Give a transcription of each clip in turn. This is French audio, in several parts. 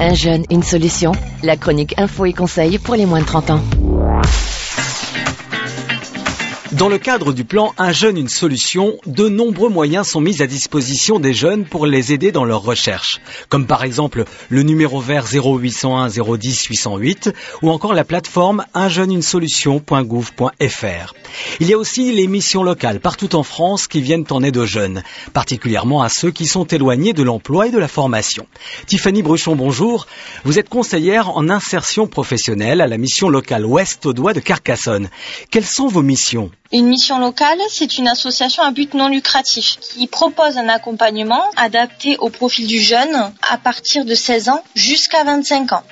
Un jeune, une solution. La chronique info et conseil pour les moins de 30 ans. Dans le cadre du plan Un jeune, une solution, de nombreux moyens sont mis à disposition des jeunes pour les aider dans leurs recherches, comme par exemple le numéro vert 0801 010 808 ou encore la plateforme unjeuneunesolution.gouv.fr. Il y a aussi les missions locales partout en France qui viennent en aide aux jeunes, particulièrement à ceux qui sont éloignés de l'emploi et de la formation. Tiffany Bruchon, bonjour. Vous êtes conseillère en insertion professionnelle à la mission locale Ouest au Doigt de Carcassonne. Quelles sont vos missions? Une mission locale, c'est une association à but non lucratif qui propose un accompagnement adapté au profil du jeune à partir de 16 ans jusqu'à 25 ans.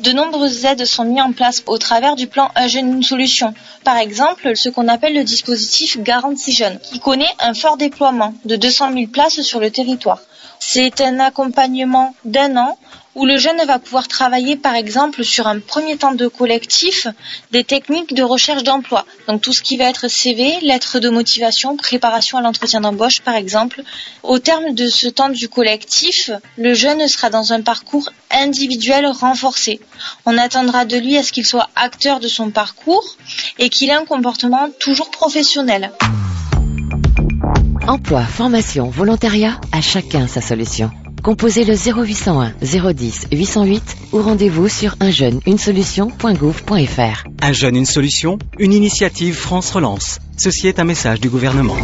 De nombreuses aides sont mises en place au travers du plan Un jeune, une solution. Par exemple, ce qu'on appelle le dispositif Garantie Jeune, qui connaît un fort déploiement de 200 000 places sur le territoire. C'est un accompagnement d'un an où le jeune va pouvoir travailler par exemple sur un premier temps de collectif des techniques de recherche d'emploi. Donc tout ce qui va être CV, lettre de motivation, préparation à l'entretien d'embauche par exemple. Au terme de ce temps du collectif, le jeune sera dans un parcours individuel renforcé. On attendra de lui à ce qu'il soit acteur de son parcours et qu'il ait un comportement toujours professionnel. Emploi, formation, volontariat, à chacun sa solution. Composez le 0801 010 808 ou rendez-vous sur unjeune-une-solution.gouv.fr. Un jeune, une solution, une initiative France Relance. Ceci est un message du gouvernement.